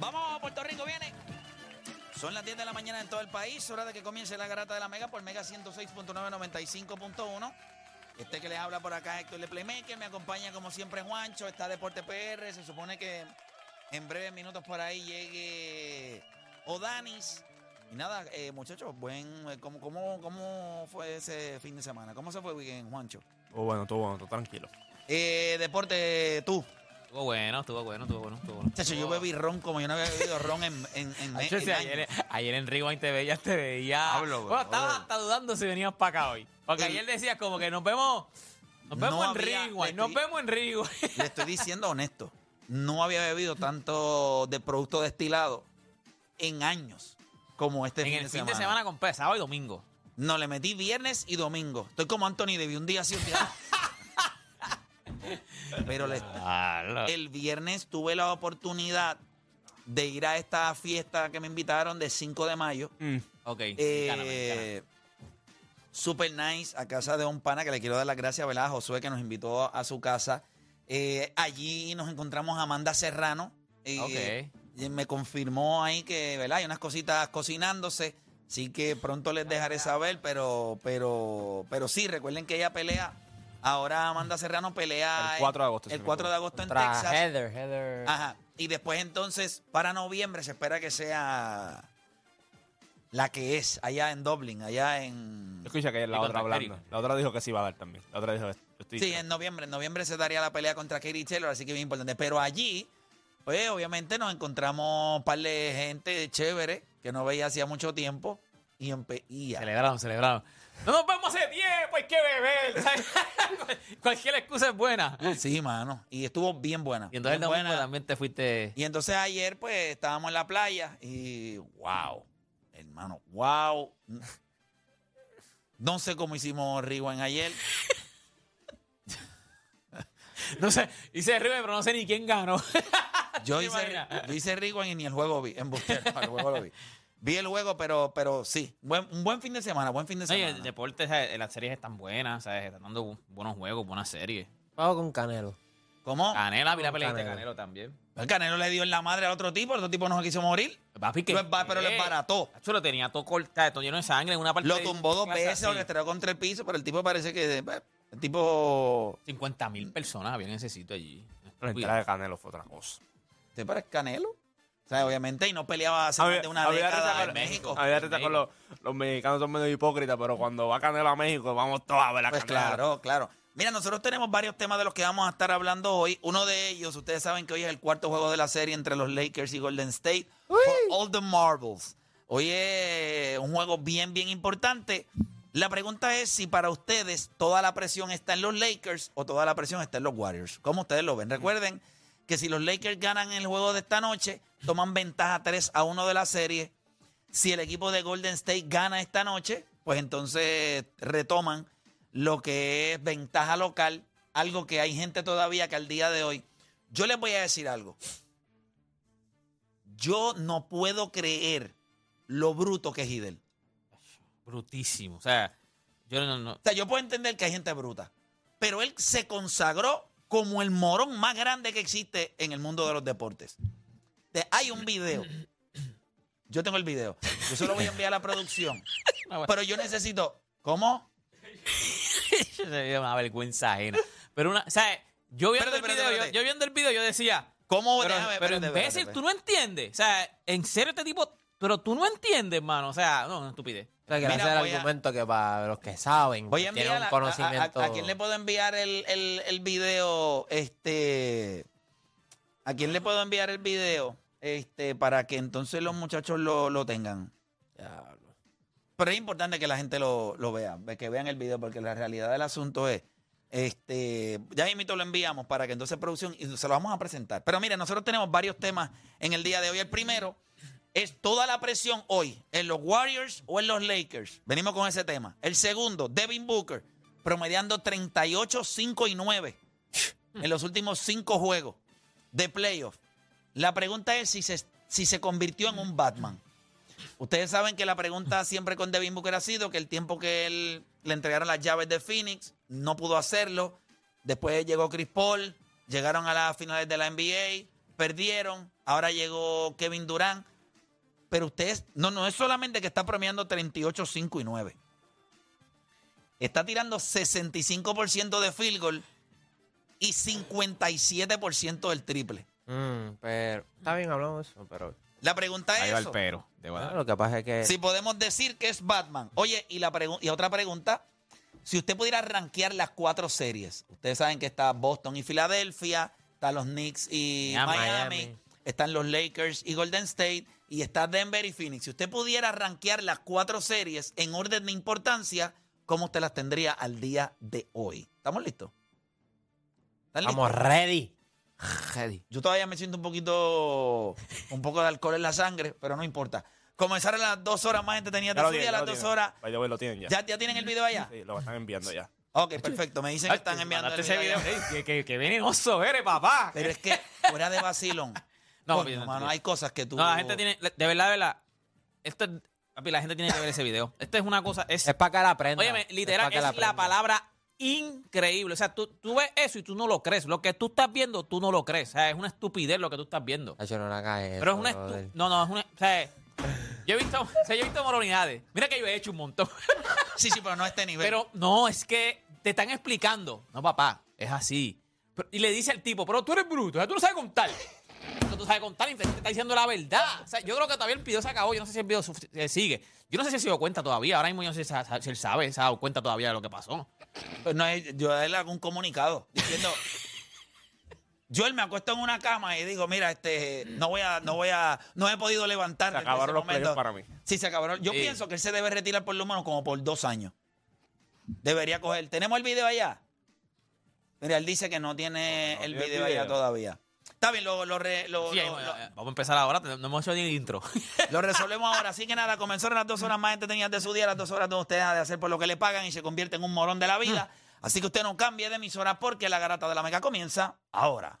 Vamos, Puerto Rico viene. Son las 10 de la mañana en todo el país. Hora de que comience la garata de la Mega por Mega 106.995.1. Este que les habla por acá, Héctor de Playmaker. Me acompaña como siempre Juancho. Está Deporte PR. Se supone que en breves minutos por ahí llegue Odanis. Y nada, eh, muchachos, buen, ¿cómo, cómo, ¿cómo fue ese fin de semana? ¿Cómo se fue el weekend, Juancho? Todo bueno, todo bueno, todo tranquilo. Eh, deporte, tú. Estuvo bueno, estuvo bueno, estuvo bueno, estuvo bueno. Chacho, yo bebí ron como yo no había bebido ron en, en, en, Hacho, en si años. ayer, en Rewind te veía, te veía. Hablo, bueno, estaba hasta dudando si venías para acá hoy. Porque El- ayer decías como que nos vemos. Nos No vemos en había- Rewind, le nos estoy- vemos en Rewind. Le estoy diciendo honesto. No había bebido tanto de producto destilado en años como este en fin, el de, fin semana. de semana con P, sábado y domingo. No, le metí viernes y domingo. Estoy como Anthony Devi, un día sí, un día no. Pero le- el viernes tuve la oportunidad de ir a esta fiesta que me invitaron de 5 de mayo. Ok. Eh, super nice a casa de un pana que le quiero dar las gracias ¿verdad? a Josué que nos invitó a su casa. Eh, allí nos encontramos a Amanda Serrano. eh, y me confirmó ahí que ¿verdad? hay unas cositas cocinándose. Así que pronto les dejaré saber, pero, pero, pero sí, recuerden que ella pelea. Ahora Amanda Serrano pelea El 4 de agosto, El no me 4 de agosto en Contra Texas. Heather, Heather. Ajá. Y después entonces, para noviembre, se espera que sea la que es allá en Dublin, allá en... Yo escuché que la Y otra hablando. Kerry. La otra dijo que sí iba a dar también. La otra dijo que estoy Sí, en noviembre. En noviembre se daría la pelea contra Katie Taylor, así que bien importante. Pero allí, pues obviamente nos encontramos un par de gente chévere que no veía hacía mucho tiempo. Y, y ya. Celebraron, celebraron. No nos vemos hace tiempo, hay que beber. ¿sabes? Cualquier excusa es buena. Sí, mano. Y estuvo bien buena. Y entonces el bien domingo buena. también te fuiste. Y entonces ayer, pues, estábamos en la playa y wow, hermano, wow. No sé cómo hicimos Rewind ayer. No sé, hice Rewind, pero no sé ni quién ganó. Yo ¿Te hice, yo hice Rewind y ni el juego vi. En el juego lo vi. Vi el juego, pero, pero sí. Buen, un buen fin de semana, buen fin de Oye, semana. el deporte, ¿sabes? las series están buenas, ¿sabes? Están dando bu- buenos juegos, buenas series. Vamos con Canelo. ¿Cómo? Canela, vi la Con pelea de Canelo. Canelo también. El Canelo le dio en la madre al otro tipo, el otro tipo no se quiso morir. Papi. Lo esba- pero lo ¿qué? esbarató. Tacho, lo tenía todo cortado, todo lleno de sangre en una parte. Lo de- tumbó dos clase veces, así. lo estrelló contra el piso, pero el tipo parece que... pues, El tipo... 50 mil personas había en ese sitio allí. La entrada de Canelo fue otra cosa. ¿Te parece Canelo? O sea, obviamente, y no peleaba hace más de una había década en México. Había con los, los mexicanos son medio hipócritas, pero cuando va Canelo a México, vamos todos a ver a Pues Canelo. claro, claro. Mira, nosotros tenemos varios temas de los que vamos a estar hablando hoy. Uno de ellos, ustedes saben que hoy es el cuarto juego de la serie entre los Lakers y Golden State. For all the marbles. Hoy es un juego bien, bien importante. La pregunta es si para ustedes toda la presión está en los Lakers o toda la presión está en los Warriors. ¿Cómo ustedes lo ven? Recuerden que si los Lakers ganan el juego de esta noche, toman ventaja 3 a 1 de la serie. Si el equipo de Golden State gana esta noche, pues entonces retoman lo que es ventaja local, algo que hay gente todavía que al día de hoy. Yo les voy a decir algo. Yo no puedo creer lo bruto que es Hidel. Brutísimo. O sea, yo no, no. O sea, yo puedo entender que hay gente bruta, pero él se consagró como el morón más grande que existe en el mundo de los deportes. Te- hay un video. Yo tengo el video. Yo se lo voy a enviar a la producción. Pero yo necesito. ¿Cómo? Se veía una vergüenza ajena. Pero una, o sea, yo viendo Espérate, el video, yo- espérate. Yo, viendo el video, yo decía, ¿Cómo? pero, Déjame- pero imbécil, tú no entiendes. O sea, en serio este tipo, pero tú no entiendes, hermano. O sea, no, una estupidez. Sea, que Mira, voy a- argumento que para los que saben, Voy a tienen enviar un a, a- conocimiento. a- a quién le puedo enviar el, el, el video, este, a quién le puedo enviar el video, este, para que entonces los muchachos lo, lo tengan. Diablo. Pero es importante que la gente lo, lo vea, que vean el video, porque la realidad del asunto es, este, ya mismo lo enviamos para que entonces producción, y se lo vamos a presentar. Pero mire, nosotros tenemos varios temas en el día de hoy. El primero es toda la presión hoy en los Warriors o en los Lakers. Venimos con ese tema. El segundo, Devin Booker, promediando 38, 5 y 9 en los últimos cinco juegos de playoff. La pregunta es si se, si se convirtió en un Batman. Ustedes saben que la pregunta siempre con Devin Booker ha sido que el tiempo que él le entregaron las llaves de Phoenix no pudo hacerlo. Después llegó Chris Paul, llegaron a las finales de la NBA, perdieron. Ahora llegó Kevin Durant. Pero ustedes, no, no es solamente que está premiando 38, 5 y 9. Está tirando 65% de field goal y 57% del triple. Mm, pero está bien hablamos de eso, pero La pregunta Ahí es va el eso. pero. Te voy a bueno, dar. lo que pasa es que Si podemos decir que es Batman. Oye, y, la pregu- y otra pregunta. Si usted pudiera rankear las cuatro series, ustedes saben que está Boston y Filadelfia, están los Knicks y Miami. Están los Lakers y Golden State, y está Denver y Phoenix. Si usted pudiera rankear las cuatro series en orden de importancia, ¿cómo usted las tendría al día de hoy? ¿Estamos listos? Estamos ready. Ready. Yo todavía me siento un poquito, un poco de alcohol en la sangre, pero no importa. Comenzaron las dos horas más entretenidas de Ya lo su día, tienen, ya las dos horas. By the way, lo tienen ya. ¿Ya, ¿Ya tienen el video allá? Sí, lo están enviando ya. Ok, perfecto. Me dicen que están enviando el video. ese video. Ey, que, que, que venenoso eres, papá. Pero es que fuera de vacilón. No, coño, papi, no, mano, no. hay cosas que tú. No, la gente tiene, de verdad, de verdad. Esto es, papi, la gente tiene que ver ese video. Esto es una cosa, es, Es para que la aprenda. óyeme, literal, es la, palabra increíble. O sea, tú, tú ves eso y tú no lo crees. Lo que tú estás viendo, tú no lo crees. O sea, es una estupidez lo que tú estás viendo. No Pero es una estu- No, no, es una. O sea, yo he visto, o sea, yo he visto moronidades. Mira que yo he hecho un montón. Sí, sí, pero no a este nivel. Pero no, es que te están explicando. No, papá, es así. Pero- y le dice al tipo, pero tú eres bruto, o sea, tú no sabes contar. Tú sabes contar y te, te está diciendo la verdad. O sea, yo creo que todavía el video se acabó. Yo no sé si el video eh, sigue. Yo no sé si se dio cuenta todavía. Ahora mismo yo no sé si, él sabe, se ha dado cuenta todavía de lo que pasó. Pues no es- yo a él hago un comunicado diciendo. Yo él me acuesto en una cama y digo, mira, este, no voy a, no voy a, no he podido levantar. Se acabaron los playoffs para mí. Sí, se acabaron. Yo Sí. pienso que él se debe retirar por lo menos como por dos años. Debería coger. ¿Tenemos el video allá? Mira, él dice que no tiene No, el video, allá todavía. Está bien, lo, lo, re- lo- Sí, lo- ahí- lo- eh, vamos a empezar ahora. No hemos hecho ni el intro. lo resolvemos ahora. Así que nada, comenzaron las dos horas más entretenidas de su día, las dos horas donde usted deja de hacer por lo que le pagan y se convierte en un morón de la vida. Así que usted no cambie de emisora porque la garata de la mega comienza ahora.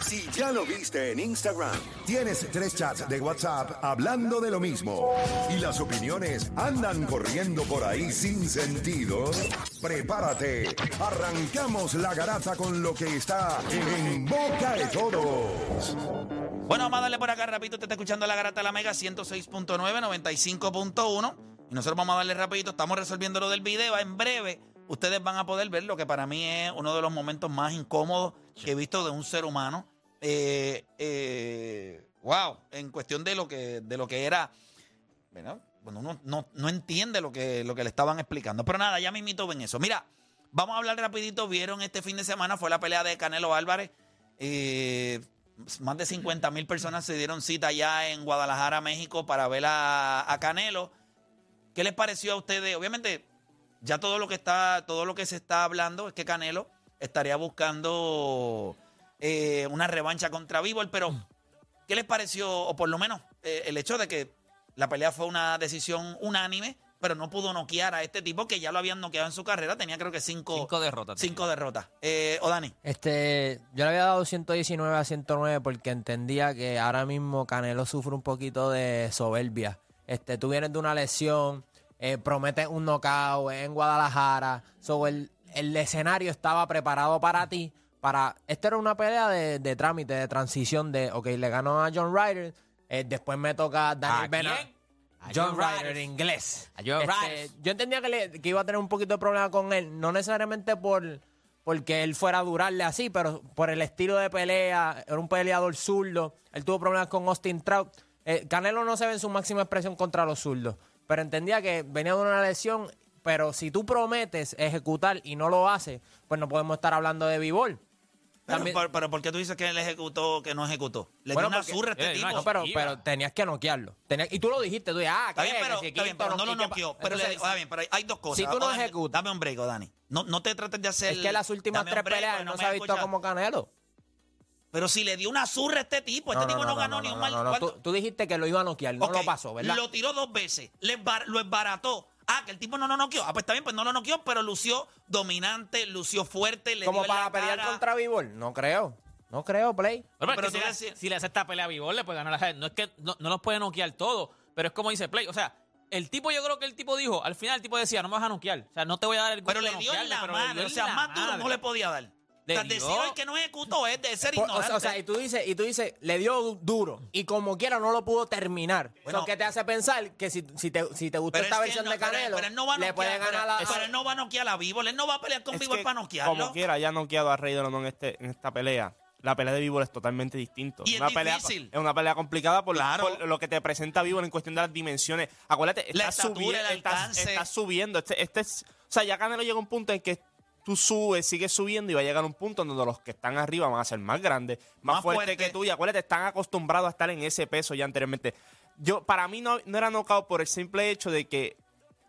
Si ya lo viste en Instagram, tienes tres chats de WhatsApp hablando de lo mismo y las opiniones andan corriendo por ahí sin sentido, prepárate. Arrancamos la garata con lo que está en boca de todos. Bueno, vamos a darle por acá rapidito. Usted está escuchando la garata de la mega 106.9, 95.1. Y nosotros vamos a darle rapidito. Estamos resolviendo lo del video. En breve, ustedes van a poder ver lo que para mí es uno de los momentos más incómodos que he visto de un ser humano. Eh, eh, wow, en cuestión de lo que, de lo que era. Bueno, uno no, no entiende lo que, lo que le estaban explicando. Pero nada, ya mismito ven eso. Mira, vamos a hablar rapidito. Vieron este fin de semana, fue la pelea de Canelo Álvarez. Eh, más de 50 mil personas se dieron cita allá en Guadalajara, México, para ver a, a Canelo. ¿Qué les pareció a ustedes? Obviamente, ya todo lo que está, todo lo que se está hablando es que Canelo estaría buscando eh, una revancha contra Bivol, pero ¿qué les pareció? O por lo menos eh, el hecho de que la pelea fue una decisión unánime, pero no pudo noquear a este tipo que ya lo habían noqueado en su carrera, tenía creo que cinco, Cinco derrotas. cinco derrotas. Eh, o Dani. Este, yo le había dado 119 a 109 porque entendía que ahora mismo Canelo sufre un poquito de soberbia. Este, tú vienes de una lesión, eh, prometes un knockout en Guadalajara, so el, el escenario estaba preparado para ti. Para, esta era una pelea de, de trámite, de transición de, ok, le ganó a John Ryder, eh, después me toca ¿A Daniel Bena- John John Ryder, Ryder. inglés. A John Este. Yo entendía que, le- que iba a tener un poquito de problema con él, no necesariamente por porque él fuera a durarle así, pero por el estilo de pelea, era un peleador zurdo, él tuvo problemas con Austin Trout. Eh, Canelo no se ve en su máxima expresión contra los zurdos, pero entendía que venía de una lesión, pero si tú prometes ejecutar y no lo haces, pues no podemos estar hablando de b-ball. Pero, También- por, pero ¿por qué tú dices que él ejecutó, que no ejecutó? Le Bueno, dio una zurra a este eh, tipo. no, No, pero, pero tenías que noquearlo. Tenías- y tú lo dijiste, tú dijiste, ah, Está ¿qué? bien, pero, Que si está bien, pero no lo ¿y qué pa- noqueó. Pero, le- Entonces, está bien, pero hay, dos cosas. si tú no ejecutas- Dame un break, Dani. No, no te trates de hacer... Es que las últimas tres break, peleas no, se ha has visto escuchado. como Canelo. Pero si le dio una zurra a este tipo, este tipo no, ganó ni un mal... no. Tú, tú dijiste que lo iba a noquear, no lo pasó, ¿verdad? Lo tiró dos veces, lo esbarató. Ah, que el tipo no lo noqueó. Ah, pues está bien, pues no lo noqueó, pero lució dominante, lució fuerte, le Como para la pelear cara. contra Bivol. No creo. No creo, Play. Pero, Pero es que tú si, le, si le hace esta pelea a Bivol, le puede ganar la No es que no, no los puede noquear todo, pero es como dice Play. O sea, el tipo, yo creo que el tipo dijo, al final el tipo decía, no me vas a noquear. O sea, no te voy a dar el gusto Pero le dio en la dio o sea, más duro no le podía dar. Le o sea, decir dio. hoy que no ejecutó es de ser Por- o, ignorante. sea, o sea, y tú dices, y tú dices, le dio du- duro. Y como quiera no lo pudo terminar. Bueno. Eso que te hace pensar que si, si te, si te gustó Pero esta es que versión no- de pero- Canelo, pero él no va a le noquear, puede pero- ganar la. Pero él no va a noquear a Bivol, él no va a pelear con Es Bivol que, para noquearlo. Como quiera, haya noqueado a Raider o no en, este, en esta pelea. La pelea de Bivol es totalmente distinto. Y es una pelea, difícil. es una pelea complicada por, Claro. por lo que te presenta Bivol en cuestión de las dimensiones. Acuérdate, La estás estatura, subiendo, el alcance. estás subiendo. Este, este es, o sea, ya Canelo llega a un punto en que tú subes, sigues subiendo y va a llegar un punto en donde los que están arriba van a ser más grandes, más, Más fuertes fuerte. que tú. Y acuérdate, están acostumbrados a estar en ese peso ya anteriormente. Yo, para mí no, no era knockout por el simple hecho de que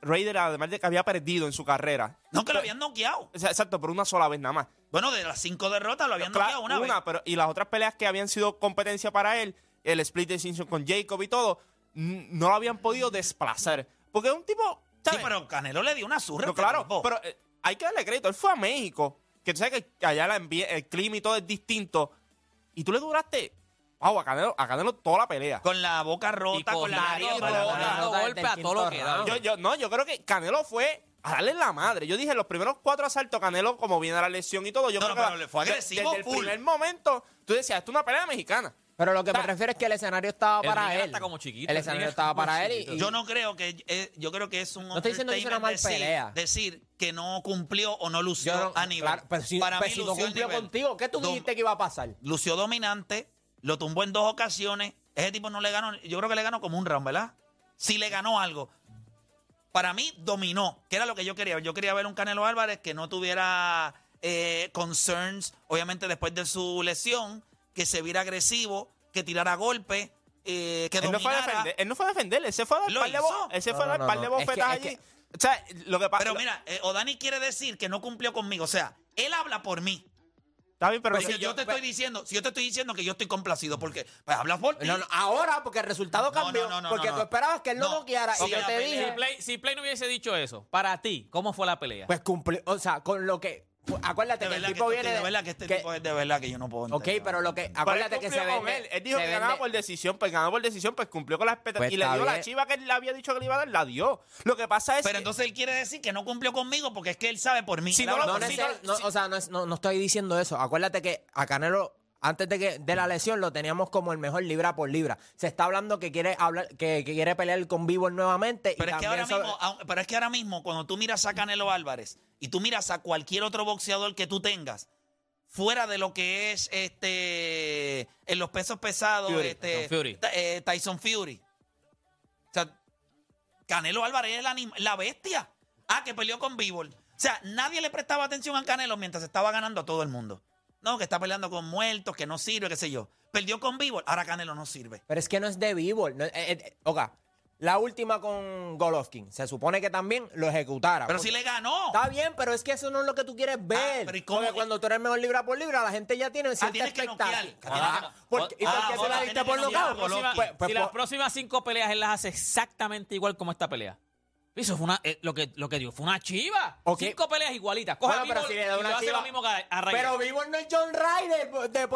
Raider, además de que había perdido en su carrera, No, que lo habían noqueado. exacto, por una sola vez nada más. Bueno, de las cinco derrotas lo habían Claro, noqueado una, vez. pero y las otras peleas que habían sido competencia para él, el split decision con Jacob y todo, no lo habían podido desplazar. Porque es un tipo. Sí, pero Canelo le dio una zurra. No, este claro, tipo. pero eh, hay que darle crédito. Él fue a México, que tú sabes que allá la el clima y todo es distinto. Y tú le duraste. Wow, a Canelo, a Canelo toda la pelea. Con la boca Y rota, con con la nariz rota. golpe a todo lo que da. round. Yo, yo- no, yo creo que Canelo fue a darle la madre. Yo dije, los primeros cuatro asaltos, Canelo, como viene la lesión y todo, yo No, creo no, que pero le fue agresivo Desde el full. primer momento, tú decías, esto es una pelea mexicana. Pero lo que me refiero es que el escenario estaba El para ring él. está como chiquito, El el escenario ring estaba como para él y, chiquito. y- Yo no creo que. eh, yo creo que es un. No estoy diciendo que hizo una mal decir, pelea. Decir que no cumplió o no lució yo no- a nivel. claro, pero si, Para pero mí si no lució a cumplió nivel. contigo, ¿qué tú Dom- dijiste que iba a pasar? Lució dominante, lo tumbó en dos ocasiones. Ese tipo no le ganó. Yo creo que le ganó como un round, ¿verdad? Sí le ganó algo. Para mí dominó, que era lo que yo quería. Yo quería ver un Canelo Álvarez que no tuviera eh, concerns, obviamente después de su lesión, que se viera agresivo, que tirara golpes, eh, que Él no, fue a defender, él no fue a defender, él se fue a dar par de, hizo. bo- él se No, fue a dar no, par de no. Es que- bofetas es que- allí. O sea, lo que pasa. Pero mira, eh, Odani quiere decir que no cumplió conmigo. O sea, él habla por mí. Está bien, pero. Pero que si yo te pues estoy diciendo, si yo te estoy diciendo que yo estoy complacido, porque pues hablas por ti. No, no, ahora, porque el resultado cambió. no, no, no, porque no. tú esperabas que él no, No. noqueara. Y yo te pelea- Si dije, Play, si Play no hubiese dicho eso, para ti, ¿cómo fue la pelea? pues cumplió. O sea, con lo que. Acuérdate de que el que, tipo esto- viene de verdad que este que- tipo es de verdad que yo no puedo Ok, entender. pero lo que. Acuérdate que se vende. él. Él dijo se que ganaba vende- por decisión, pues ganó por decisión, pues cumplió con la expectativa. Pues y le está dio la bien. chiva que él le había dicho que le iba a dar, la dio. Lo que pasa es Pero que. entonces él quiere decir que no cumplió conmigo porque es que él sabe por mí. Si no lo- No, neces- o sea, no, es- no, no estoy diciendo eso. Acuérdate que a Canelo, antes de que de la lesión, lo teníamos como el mejor libra por libra. Se está hablando que quiere hablar, que, que quiere pelear con Vivo nuevamente. Pero y es, que ahora mismo, pero es que ahora mismo, cuando tú miras a Canelo Álvarez y tú miras a cualquier otro boxeador que tú tengas, fuera de lo que es este en los pesos pesados, Fury, este, Tyson Fury. Ta- eh, Tyson Fury. O sea, Canelo Álvarez es la, la bestia. Ah, que peleó con Bivol. O sea, nadie le prestaba atención a Canelo mientras estaba ganando a todo el mundo. No, que está peleando con muertos, que no sirve, qué sé yo. Perdió con Bivol, ahora Canelo no sirve. Pero es que no es de vivo. No, eh, eh, oiga, la última con Golovkin, se supone que también lo ejecutara. Pero Porque- si le ganó. Está bien, pero es que eso no es lo que tú quieres ver. pero ¿y cómo? Porque cuando tú eres mejor libra por libra, la gente ya tiene cierta tienes que noquear, expectativa. tienes que Ah, porque- ¿Y por Ah, qué se la diste que por nocaut? Pues- pues si las por- próximas cinco peleas él las hace exactamente igual como esta pelea. Eso fue una, eh, lo, que, lo que dio fue una chiva. Cinco peleas igualitas. Coge Bueno, a pero si le da y una le hace chiva- lo mismo que a, a Ryder. Pero Bivol no es John Ryder de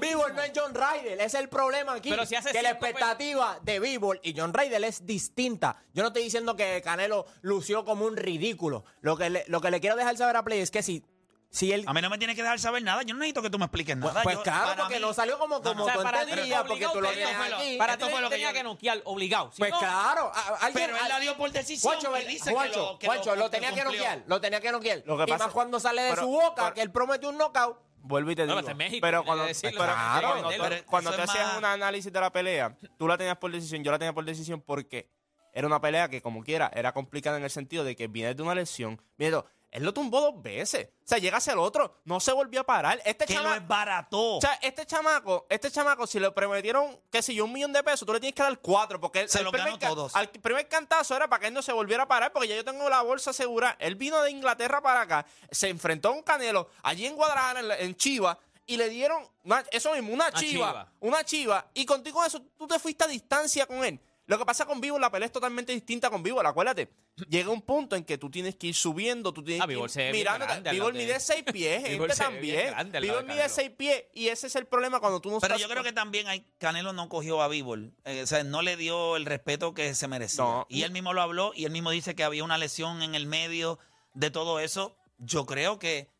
Bivol mismo. no es John Ryder. Es el problema aquí. Pero si hace que la expectativa de Bivol y John Ryder es distinta. Yo no estoy diciendo que Canelo lució como un ridículo. Lo que le, lo que le quiero dejar saber a Play es que si, si él... A mí no me tienes que dejar saber nada. Yo no necesito que tú me expliques nada. Pues Yo- claro, porque mí- no salió como, como O sea, tú para ti entendías, porque tú lo aquí. Para Esto ti fue lo que tenía yo- que noquear, obligado. Si Pues no- claro, a- a- alguien, Pero él la dio por decisión. Juancho, dice que lo, que Juancho, lo, lo tenía que noquear, lo tenía que noquear. Lo que y pasa- más cuando sale de pero- su boca, pero- que él promete un knockout. Vuelvo y te No, digo. México, pero cuando, que decirlo, pero claro, cuando, pero tú- cuando hacías más- un análisis de la pelea, tú la tenías por decisión, yo la tenía por decisión porque era una pelea que, como quiera, era complicada en el sentido de que viene de una lesión. Mira, él lo tumbó dos veces. O sea, llega hacia el otro, no se volvió a parar. Este Que lo chama- barato. o sea, este chamaco, este chamaco, si le prometieron, qué sé yo, un millón de pesos, tú le tienes que dar cuatro, porque el- Se el lo primer ganó todos. Al primer cantazo era para que él no se volviera a parar, porque ya yo tengo la bolsa segura. Él vino de Inglaterra para acá, se enfrentó a un Canelo allí en Guadalajara, en, la- en Chiva, y le dieron una- eso mismo, una, chiva, chiva. una chiva, y contigo eso, tú te fuiste a distancia con él. Lo que pasa con Vivo, la pelea es totalmente distinta con Vivo, acuérdate. Llega un punto en que tú tienes que ir subiendo, tú tienes Ah, que ir se mirando. Vivo lado de- mide seis pies, Bivol también. Vivo de mide Canelo. seis pies, y ese es el problema cuando tú no Pero estás- yo creo que también hay, Canelo no cogió a Bivol. Eh, o sea, no le dio el respeto que se merecía. No. Y él mismo lo habló y él mismo dice que había una lesión en el medio de todo eso. Yo creo que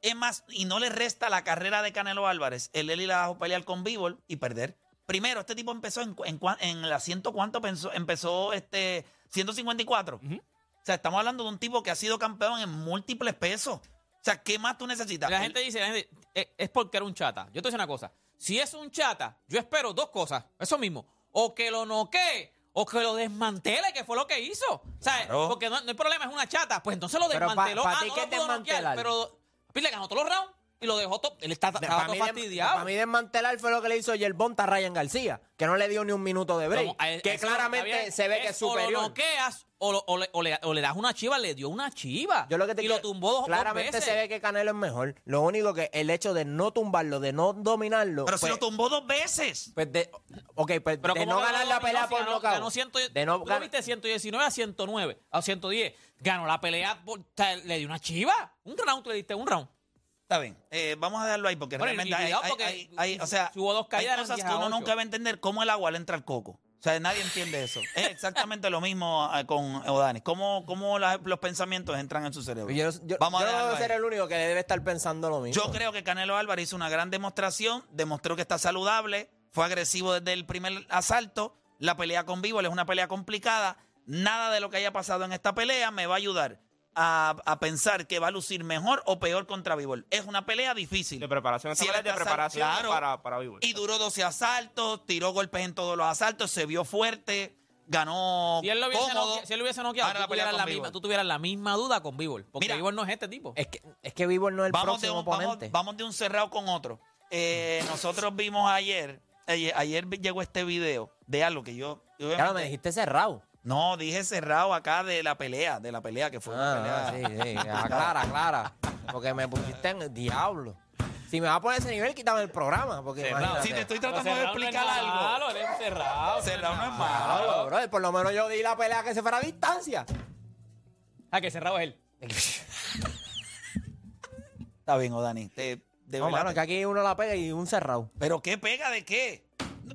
es más, y no le resta la carrera de Canelo Álvarez, el él ir a pelear con Bivol y perder. Primero, este tipo empezó en, en, en el asiento, ¿cuánto pensó? empezó? este 154. O sea, estamos hablando de un tipo que ha sido campeón en múltiples pesos. O sea, ¿qué más tú necesitas? La gente dice, la gente, "Eh, es porque era un chata. Yo te voy a decir una cosa. Si es un chata, yo espero dos cosas. Eso mismo. O que lo noquee o que lo desmantele, que fue lo que hizo. O sea, Claro. porque no, no hay problema, es una chata. Pues entonces lo Pero pa- desmanteló. pa ah, no ¿qué lo pudo noquear, pero Pile ganó todos los rounds y lo dejó todo. Él está, estaba Para todo mí, de- fastidiado. para mí desmantelar fue lo que le hizo Yerbonta a Ryan García, que no le dio ni un minuto de break. Como, eh, que claramente se ve que es O lo superior. noqueas o, lo- o le, o le- o le das una chiva, le dio una chiva. Yo lo que te y quiero- lo tumbó dos, dos Claramente veces. se ve que Canelo es mejor. Lo único que el hecho de no tumbarlo, de no dominarlo. pero si pues, lo tumbó dos veces. pues de, ok, pues Pero de ¿cómo no ganar la pelea por ganó, nocaut. ganó 100, de no tú gan- viste 119 a 109, a 110. Ganó la pelea, por- le dio una chiva. Un round, le diste un round. Está bien, eh, vamos a dejarlo ahí porque Bueno, realmente hay, cuidado hay- porque hay- hay- o sea, si hubo dos hay caídas, eran cosas 10 que uno 8. nunca va a entender cómo el agua le entra al coco. O sea, nadie entiende eso. Es exactamente lo mismo eh, con Odanis. ¿Cómo, cómo la- los pensamientos entran en su cerebro? Yo, yo, Vamos a no debo ser ahí. el único que debe estar pensando lo mismo. Yo creo que Canelo Álvarez hizo una gran demostración, demostró que está saludable, fue agresivo desde el primer asalto. La pelea con Bivol es una pelea complicada. Nada de lo que haya pasado en esta pelea me va a ayudar a, a pensar que va a lucir mejor o peor contra Bivol. Es una pelea difícil. De preparación, Si de preparación claro. para, para Bivol. Y duró 12 asaltos, tiró golpes en todos los asaltos, se vio fuerte, ganó Si él lo hubiese, cómodo. noqueado, si él lo hubiese noqueado, tú la pelea tuvieras, la misma, tú tuvieras la misma duda con Bivol. Porque Mira. Bivol no es este tipo. Es que, es que Bivol no es el vamos, de próximo un, vamos, oponente. vamos de un cerrado con otro. Eh, nosotros vimos ayer, ayer, ayer llegó este video de algo que yo... Lo me dijiste cerrado. No, dije cerrado acá de la pelea, de la pelea que fue una Ah, pelea. sí, sí. Aclara, aclara. Porque me pusiste en diablo. Si me vas a poner ese nivel, quítame el programa. Porque imagínate. Si te estoy tratando de cerrado no es explicar algo. malo, él es cerrado. Cerrado no es malo. brother, por lo menos yo di la pelea que se fuera a distancia. Ah, que cerrado es él. Está bien, Odani. Te, de No, verdad mano, te- que aquí uno la pega y un cerrado. ¿Pero qué pega de qué?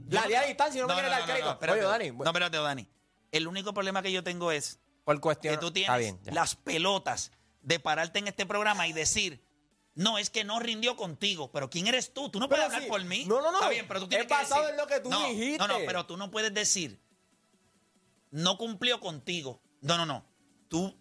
La di a distancia y no me quiere dar no, crédito. espérate. Oye, Dani, No, espérate, Dani. El único problema que yo tengo es Por cuestión. que tú tienes bien. las pelotas de pararte en este programa y decir, no, es que no rindió contigo, pero ¿quién eres tú? Tú no puedes Pero hablar sí. por mí. No, no, no. Está bien, pero tú tienes Es que basado decir- en lo que tú no, dijiste. No, no, pero tú no puedes decir, no cumplió contigo. No, no, no. Tú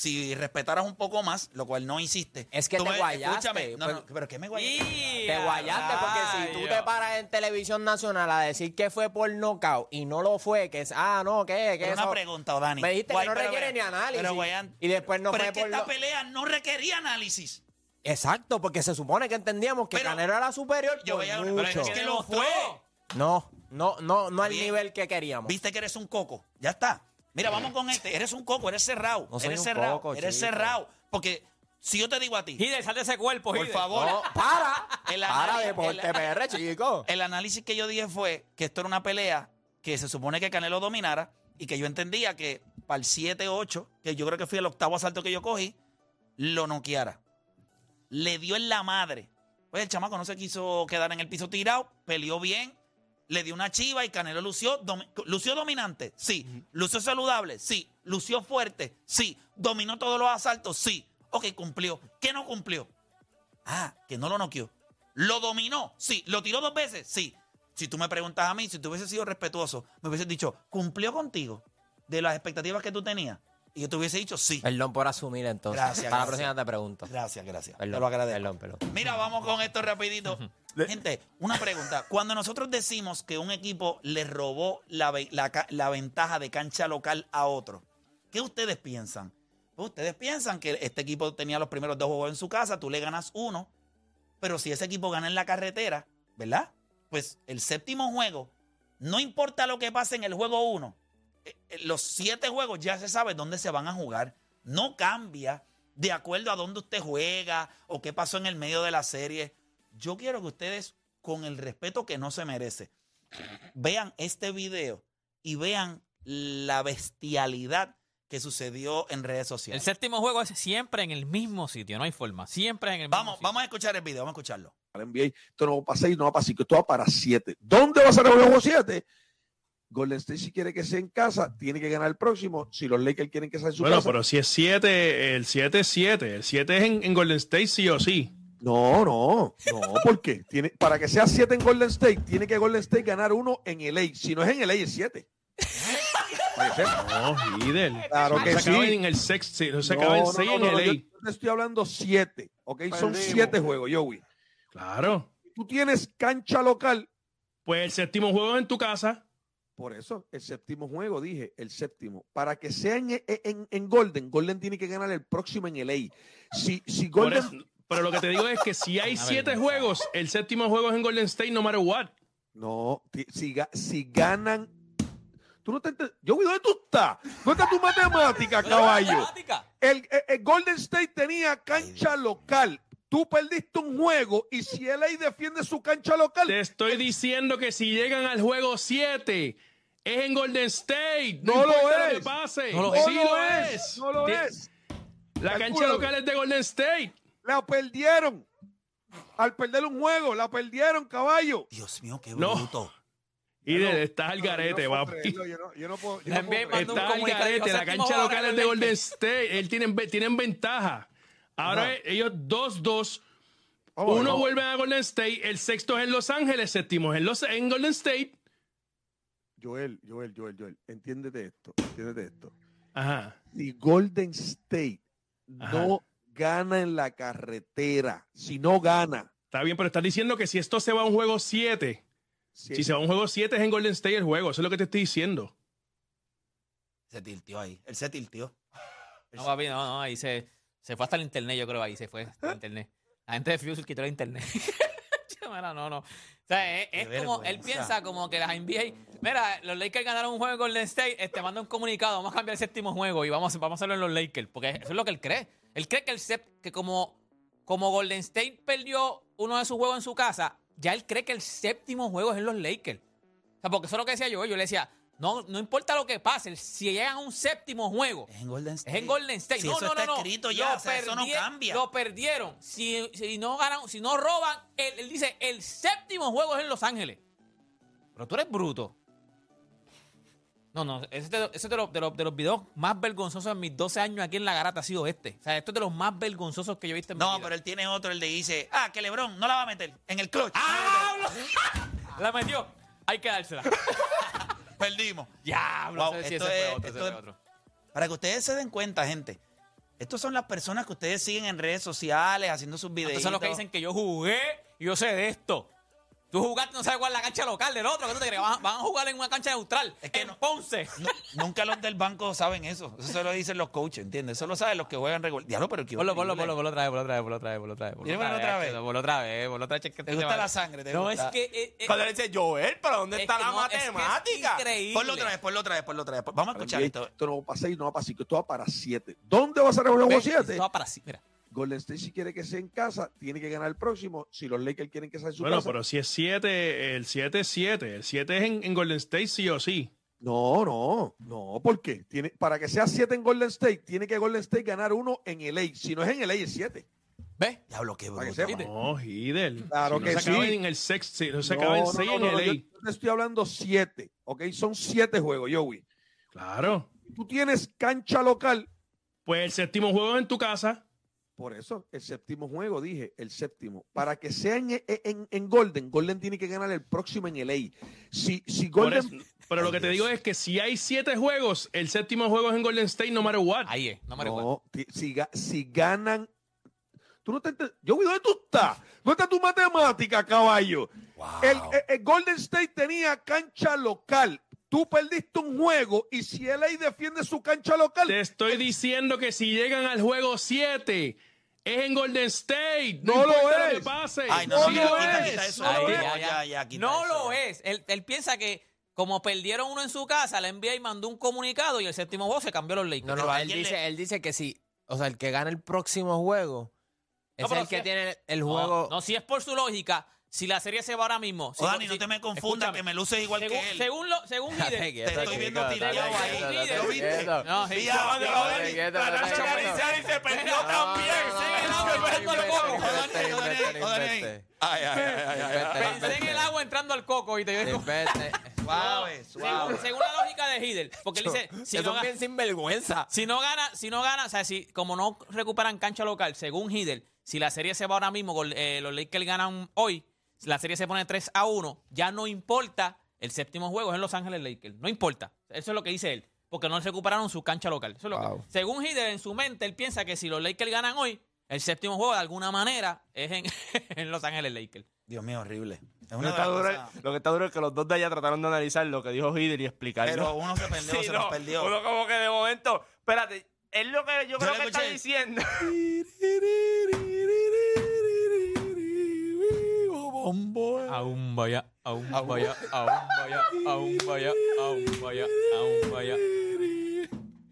si respetaras un poco más, lo cual no hiciste. Es que tú te me- guayaste, Escúchame, no, no, pero ¿qué me guayaste? Te guayaste porque si tú te paras en televisión nacional a decir que fue por knockout y no lo fue, que es, ah, no, ¿qué? ¿Qué Pero una pregunta, Dani. Me dijiste Guay, que no pero requiere ni análisis. Pero, y después no pero fue es que por esta lo- pelea no requería análisis. Exacto, porque se supone que entendíamos que Pero- Canelo era superior Yo por veía- mucho. pero es que lo fue. No, no, no, no al nivel que queríamos. Viste que eres un coco. Ya está. Mira, vamos con este. Eres un coco, eres cerrado. No soy eres un cerrado. coco, eres chico. cerrado. Porque si yo te digo a ti, Hider, sal de ese cuerpo, por favor, No, para, El para análisis- Deporte el- PR, chico. el análisis que yo dije fue que esto era una pelea que se supone que Canelo dominara y que yo entendía que para el 7-8, que yo creo que fue el octavo asalto que yo cogí, lo noqueara. Le dio en la madre. Pues el chamaco no se quiso quedar en el piso tirado, peleó bien, le dio una chiva y Canelo lució, lució dominante, sí. Lució saludable, sí. Lució fuerte, sí. Dominó todos los asaltos, sí. Ok, cumplió. ¿Qué no cumplió? Ah, que no lo noqueó. ¿Lo dominó? Sí. ¿Lo tiró dos veces? Sí. Si tú me preguntas a mí, si tú hubieses sido respetuoso, me hubieses dicho, ¿cumplió contigo de las expectativas que tú tenías? Y yo te hubiese dicho sí. Perdón por asumir entonces. Gracias, Para la próxima te pregunto. Gracias, gracias. Perdón, te lo agradezco. Perdón, perdón. Mira, vamos con esto rapidito. Gente, una pregunta. Cuando nosotros decimos que un equipo le robó la, la ventaja de cancha local a otro, ¿qué ustedes piensan? Pues ustedes piensan que este equipo tenía los primeros dos juegos en su casa, tú le ganas uno, pero si ese equipo gana en la carretera, ¿verdad? Pues el séptimo juego, no importa lo que pase en el juego uno, los siete juegos ya se sabe dónde se van a jugar. No cambia de acuerdo a dónde usted juega o qué pasó en el medio de la serie. Yo quiero que ustedes, con el respeto que no se merece, vean este video y vean la bestialidad que sucedió en redes El sociales. séptimo juego es siempre en el mismo sitio, no hay forma. Siempre en el mismo Vamos, sitio. vamos a escuchar el video, vamos a escucharlo. al NBA. Esto no va para 6, no va para 5, esto va para 7. ¿Dónde va a ser el juego 7? Golden State si quiere que sea en casa, tiene que ganar el próximo. Si los Lakers quieren que sea en su Bueno, casa. pero si es 7, el 7 es 7. El 7 es en, en Golden State sí o sí. No, no, no, ¿por qué? Tiene, para que sea 7 en Golden State, tiene que Golden State ganar uno en LA. Si no es en LA, es 7. Para que sepa. No, líder. Claro No que se acaba sí. en el 6, se No, acaba en no, 6 no, en no, no, LA. yo, te estoy hablando 7, ¿ok? Son Perdimos. 7 juegos, Joey. Claro. Tú tienes cancha local, Pues el séptimo juego es en tu casa. Por eso, el séptimo juego, dije, el séptimo. Para que sea en, en- en Golden, Golden tiene que ganar el próximo en LA. Si, si Golden. eso- pero lo que te digo es que si hay 7 vergüenza. juegos, el séptimo juego es en Golden State no matter what. No, si, ga- si ganan. Tú no te Yo, ¿dónde tú estás? ¿Dónde está tu matemática, caballo? Matemática. El, el- el Golden State tenía cancha local. Tú perdiste un juego y si LA defiende su cancha local. Te estoy diciendo que si llegan al juego 7, es en Golden State. No, No lo es. que pase. No lo sí lo lo es, es. No lo es. La cancha local es de Golden State. La perdieron. Al perder un juego, la perdieron, caballo. Dios mío, qué No. bruto. Y de, estás al garete, papi. creerlo, Yo no, yo no puedo. yo La no puedo NBA mandó creerlo. un Está al garete. La cancha local es de el Golden. State. Él tienen, tienen ventaja. Ahora ellos 2-2. Oh, Uno no. vuelve a Golden State. El sexto es en Los Ángeles. Séptimo es en, Los, en Golden State. Joel, Joel, Joel, Joel, entiéndete esto, entiéndete esto. Ajá. Si Golden State Ajá. no gana en la carretera, si no gana, Está bien, pero estás diciendo que si esto se va a un juego 7, si, se va a un juego 7 es en Golden State el juego. Eso es lo que te estoy diciendo. Se tiltió ahí. Él se tiltió. No, papi, no, no, ahí se, se fue hasta el internet, yo creo, ahí se fue hasta el internet. La gente de Fusil quitó el internet. Mira, no, no. O sea, es, como, él piensa como que las NBA, mira, los Lakers ganaron un juego en Golden State, este manda un comunicado, vamos a cambiar el séptimo juego y vamos, vamos a hacerlo en los Lakers, porque eso es lo que él cree. Él cree que el sep- que como, como Golden State perdió uno de sus juegos en su casa, ya él cree que el séptimo juego es en los Lakers. O sea, porque eso es lo que decía yo, yo le decía, no, no importa lo que pase, si llegan a un séptimo juego, Es en Golden State. es en Golden State. Si no, eso no, está no, no. escrito ya, Lo o sea, eso no cambia. Lo perdieron. Si, si no ganan, si no roban, él, él dice, el séptimo juego es en Los Ángeles. Pero tú eres bruto. No, no, ese, es de, ese es de los, de, los, de los videos más vergonzosos en mis 12 años aquí en La Garata ha sido este. O sea, esto es de los más vergonzosos que yo he visto en mi No, vida. pero él tiene otro, el de dice, ah, que Lebron no la va a meter en el clutch. ¡Ah! La metió. Hay que dársela. Perdimos. Diablo. Wow, esto ese fue otro, ese fue otro. Para que ustedes se den cuenta, gente, Estos son las personas que ustedes siguen en redes sociales haciendo sus videos. Estos son los que dicen que yo jugué y yo sé de esto. Tú jugaste, no sabes cuál es la cancha local del otro. ¿Qué tú te crees? Van, van a jugar en una cancha neutral. Es que en no- Ponce. Nunca los del banco saben eso. Eso se lo dicen los coaches, ¿entiendes? Eso lo saben los que juegan regular. Diablo, pero qué Ponlo, ponlo, ponlo, ponlo otra vez, ponlo otra vez, ponlo otra vez, ponlo otra vez. ponlo otra vez. Ponlo otra vez, ponlo otra vez. que ¿Te gusta la sangre? ¿Te No, gusta? es que... eh, eh, Cuando le dice Joel, pero ¿dónde es está que la no, es que es matemática? increíble. Ponlo otra vez, ponlo otra vez, ponlo otra vez. Vamos a escuchar esto. Esto no va para 6, no va para 5, esto va para 7. ¿Dónde va a ser el juego 7? esto va para sí, mira. Golden State si quiere que sea en casa, tiene que ganar el próximo. Si los Lakers quieren que sea en su Bueno, casa. pero si es 7, el 7 es 7. El 7 es en, en Golden State sí o sí. No, no, no, ¿por qué? Tiene, para que sea 7 en Golden State, tiene que Golden State ganar uno en LA. Si no es en LA, es 7. ¿Ves? Diablo, qué Para que bruto. No, Hidel. Claro Si que no se acaba sí. en el 6, si no se No, acaba en no, 6 no, en no, LA. yo, yo te estoy hablando 7, ¿ok? Son 7 juegos, Joey. Claro. Tú tienes cancha local, Pues el séptimo juego es en tu casa. Por eso el séptimo juego, dije, el séptimo. Para que sea en, en- en Golden, Golden tiene que ganar el próximo en LA. Si, si Golden... eso- pero lo que te digo es que si hay 7 juegos, el séptimo juego es en Golden State no matter what. Ahí es, no recuerdo. No, ti- si, ga- si ganan. Tú no te ent- Yo, ¿dónde tú estás? ¿Dónde está tu matemática, caballo? El, el- el Golden State tenía cancha local. Tú perdiste un juego y si LA defiende su cancha local. Te estoy diciendo que si llegan al juego 7, es en Golden State. No, No lo es. que pase. Ay, no, No no, lo quita, es. quita eso. No lo es. ya, ya, quita No eso. lo es. Él, él piensa que como perdieron uno en su casa, la NBA mandó un comunicado y el séptimo juego se cambió los Lakers. No, no, él dice, le- él dice que sí. O sea, el que gana el próximo juego es el que si- tiene el No, juego. No, si es por su lógica, si la serie se va ahora mismo. si- Oh, Dani, si- no te me confundas, que me luces igual según, que él. Según, lo, según Hidden, Te estoy viendo tirado ahí. ¿Lo viste? No, Sí, sí, sí, de analizar y se perdió también. no, entrando al coco. Ay, ay, ay. Pensé en el agua entrando al coco y te digo, Suave, suave. según, según la lógica de Hidden, porque él dice, si no, bien sinvergüenza. si no gana, si no gana, o sea, si como no recuperan cancha local, según Hidden, si la serie se va ahora mismo, con, eh, los Lakers ganan hoy, la serie se pone 3 a 1, ya no importa el séptimo juego, es en Los Ángeles Lakers, no importa. Eso es lo que dice él, porque no recuperaron su cancha local. Eso es lo que- Wow. según Hidden, en su mente, él piensa que si los Lakers ganan hoy, el séptimo juego de alguna manera es en, en Los Ángeles Lakers. Dios mío, horrible. Es Lo una está duro, lo que está duro es que los dos de allá trataron de analizar lo que dijo Hider y explicarlo. Pero uno se perdió, Sí, se no, perdió. Uno como que de momento, espérate, es lo que yo, creo le que está diciendo. Aún vaya, aún vaya, aún vaya, aún vaya, aún vaya, aún vaya.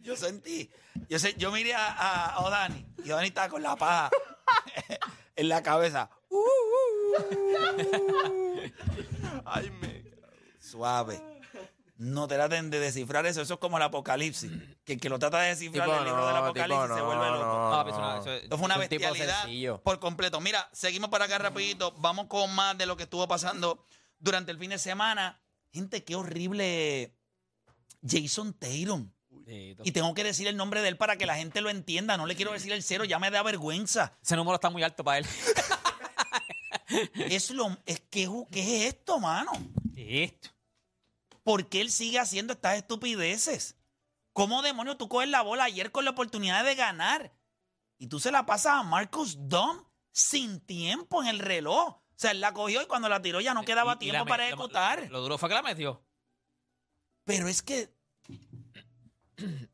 Yo sentí. Yo, sé, yo miré a, a, a Odani y Odani estaba con la paja en la cabeza. Ay, me... Suave. No traten de descifrar eso. Eso es como el apocalipsis. Que el que lo trata de descifrar Tipo, el libro del apocalipsis tipo, se no, vuelve loco. no, No, una- eso- Esto fue una Es un tipo bestialidad por completo. Mira, seguimos para acá rapidito. Vamos con más de lo que estuvo pasando durante el fin de semana. Gente, qué horrible Jason Tatum. Y tengo que decir el nombre de él para que la gente lo entienda. No le quiero decir el cero, ya me da vergüenza. Ese número está muy alto para él. Es lo es que ¿qué es esto, mano? Esto. ¿Por qué él sigue haciendo estas estupideces? ¿Cómo demonios tú coges la bola ayer con la oportunidad de ganar? Y tú se la pasas a Marcus Dunn sin tiempo en el reloj. O sea, él la cogió y cuando la tiró ya no quedaba Y- y tiempo para ejecutar. Lo, lo duro fue que la metió. Pero es que.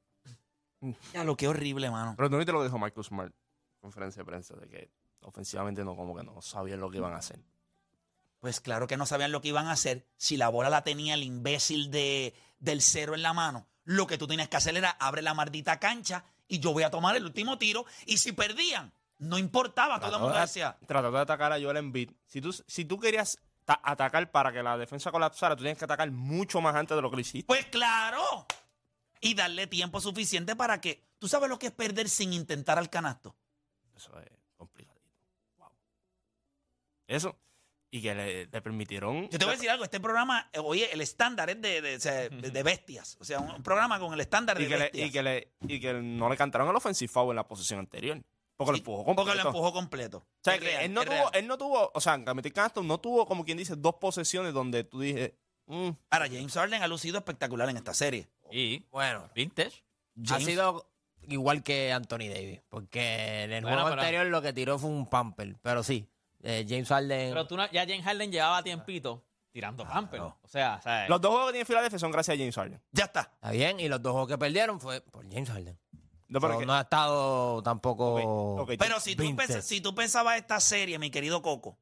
Ya lo que horrible, mano. Pero tú no te lo dijo Marcus Smart en conferencia de prensa de que ofensivamente no, como que no sabían lo que iban a hacer. Pues claro que no sabían lo que iban a hacer. Si la bola la tenía el imbécil de, del cero en la mano, lo que tú tienes que hacer era abre la maldita cancha y yo voy a tomar el último tiro. Y si perdían, no importaba. Todo el mundo decía, Trató de atacar a Joel Embiid. Si tú, si tú querías ta- atacar para que la defensa colapsara, tú tienes que atacar mucho más antes de lo que lo hiciste. pues claro. Y darle tiempo suficiente para que. ¿Tú sabes lo que es perder sin intentar al canasto? Eso es complicadito. Wow. Eso. Y que le, le permitieron. Yo te voy a decir algo, este programa, eh, oye, el estándar es de, de- bestias. O sea, un programa con el estándar de y que, le, bestias. y, que le, y que no le cantaron el offensive foul en la posición anterior. Porque lo Sí, empujó completo. Porque lo empujó completo. O sea, Es que real, él, no tuvo, él no tuvo, o sea, Gametic Canaston no tuvo, como quien dice, dos posesiones donde tú dices, mm, Ahora, James Harden ha lucido espectacular en esta serie. Y, Bueno, vintage. ha sido igual que Anthony Davis, porque en el Bueno, juego pero- anterior lo que tiró fue un pamper, pero sí, eh, James Harden... Pero tú no- ya James Harden llevaba tiempito tirando pamper. O sea, Los dos juegos que tiene Filadelfia son gracias a James Harden. Ya está. Está bien, y los dos juegos que perdieron fue por James Harden. No, pero So, que- no ha estado tampoco... Ok, ok, Pero si tú, Vintage. pens- si tú pensabas esta serie, mi querido Coco,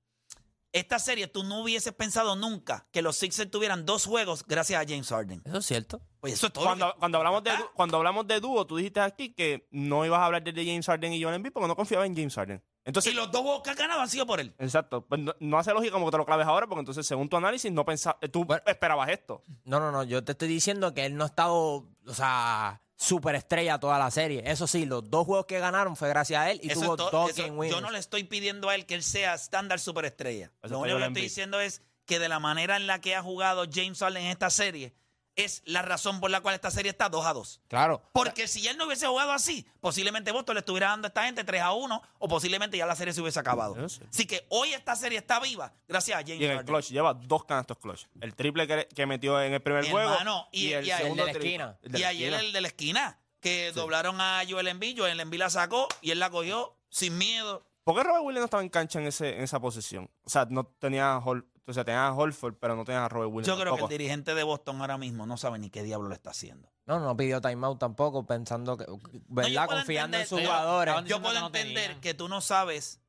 esta serie tú no hubieses pensado nunca que los Sixers tuvieran dos juegos gracias a James Harden. Eso es cierto. Pues eso es todo. Cuando, lo que- cuando, hablamos de, du- cuando hablamos de dúo, tú dijiste aquí que no ibas a hablar de James Harden y Joel Embiid porque no confiaba en James Harden. Entonces, y los dos juegos que ha ganado han sido por él. exacto. Pues no, no hace lógica como que te lo claves ahora porque entonces, según tu análisis, no pensa, eh, tú Bueno. esperabas esto. No, no, no, yo te estoy diciendo que él no ha estado, o sea, superestrella toda la serie. Eso sí, los dos juegos que ganaron fue gracias a él y Eso tuvo todo- dos eso- game winners. yo no le estoy pidiendo a él que él sea estándar superestrella. Eso Lo único que le estoy diciendo es que de la manera en la que ha jugado James Harden en esta serie es la razón por la cual esta serie está 2 a 2. Claro. Porque si él no hubiese jugado así, posiblemente Boston le estuviera dando a esta gente 3 a 1 o posiblemente ya la serie se hubiese acabado. Yo sé. Así que hoy esta serie está viva gracias a James Y en el Harden. clutch lleva dos canastos clutch. El triple que, que metió en el primer juego hermano, y- el segundo de la triple. esquina. El de Y la ayer esquina. el de la esquina, que doblaron a Joel Embiid, Joel Embiid la sacó y él la cogió sin miedo. ¿Por qué Robert Williams no estaba en cancha en, ese, en esa posición? O sea, no tenía Hol- o sea, a Holford, pero no tenía a Robert Williams. Yo creo que el dirigente de Boston ahora mismo no sabe ni qué diablo le está haciendo. No, no pidió timeout tampoco, pensando que, yo ¿verdad? Confiando en sus entender- jugadores. Yo puedo que no entender tenían. que tú no sabes.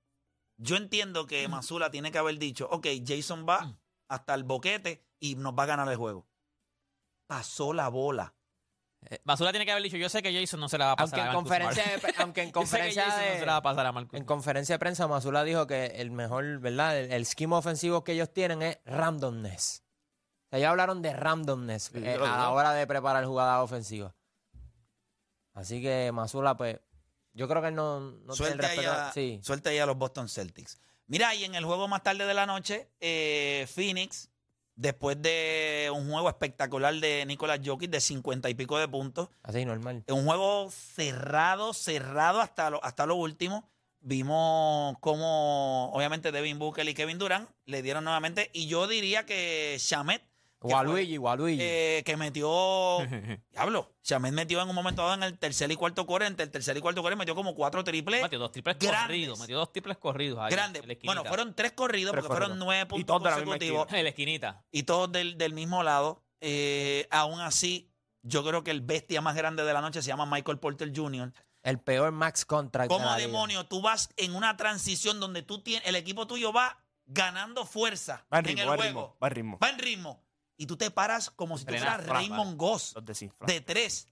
Yo entiendo que Mazula tiene que haber dicho, ok, Jason va hasta el boquete y nos va a ganar el juego. Pasó la bola. Basura tiene que haber dicho, yo sé que Jason no se la va a pasar Aunque en a Marcus conferencia Smart. de, aunque en Yo sé que conferencia Jason no se la va a de, pasar a Marcus en conferencia de prensa Mazula dijo que el mejor, ¿verdad? El, el scheme ofensivo que ellos tienen es randomness. O sea, hablaron de randomness Sí, eh, yo lo a la digo. hora de preparar jugadas ofensivas. Así que Mazula, pues, yo creo que él no, no tiene el suelta, ahí respeto. Sí. ahí a los Boston Celtics. Mira, y en el juego más tarde de la noche, eh, Phoenix, después de un juego espectacular de Nicolas Jokic de 50 y pico de puntos, Así, normal. un juego cerrado, cerrado hasta lo, hasta lo último. Vimos cómo, obviamente, Devin Booker y Kevin Durant le dieron nuevamente. Y yo diría que Shamet, Waluigi, Waluigi. eh, que metió. Diablo, Shamet metió en un momento dado en el tercer y cuarto core. Entre el tercer y cuarto core metió como cuatro triples. Metió dos triples Grandes. corridos, metió dos triples corridos ahí. Grandes. Bueno, fueron tres corridos Tres porque fueron nueve Y puntos de la consecutivos. En la esquinita. Y todos del, del mismo lado. Eh, aún así, yo creo que el bestia más grande de la noche se llama Michael Porter Jr. el peor max contract de ¿Cómo demonio tú vas en una transición donde tú tienes, el equipo tuyo va ganando fuerza Va en el va juego? ritmo, va en ritmo. Va en ritmo. Y tú te paras como si tú fueras Raymond Goss de tres.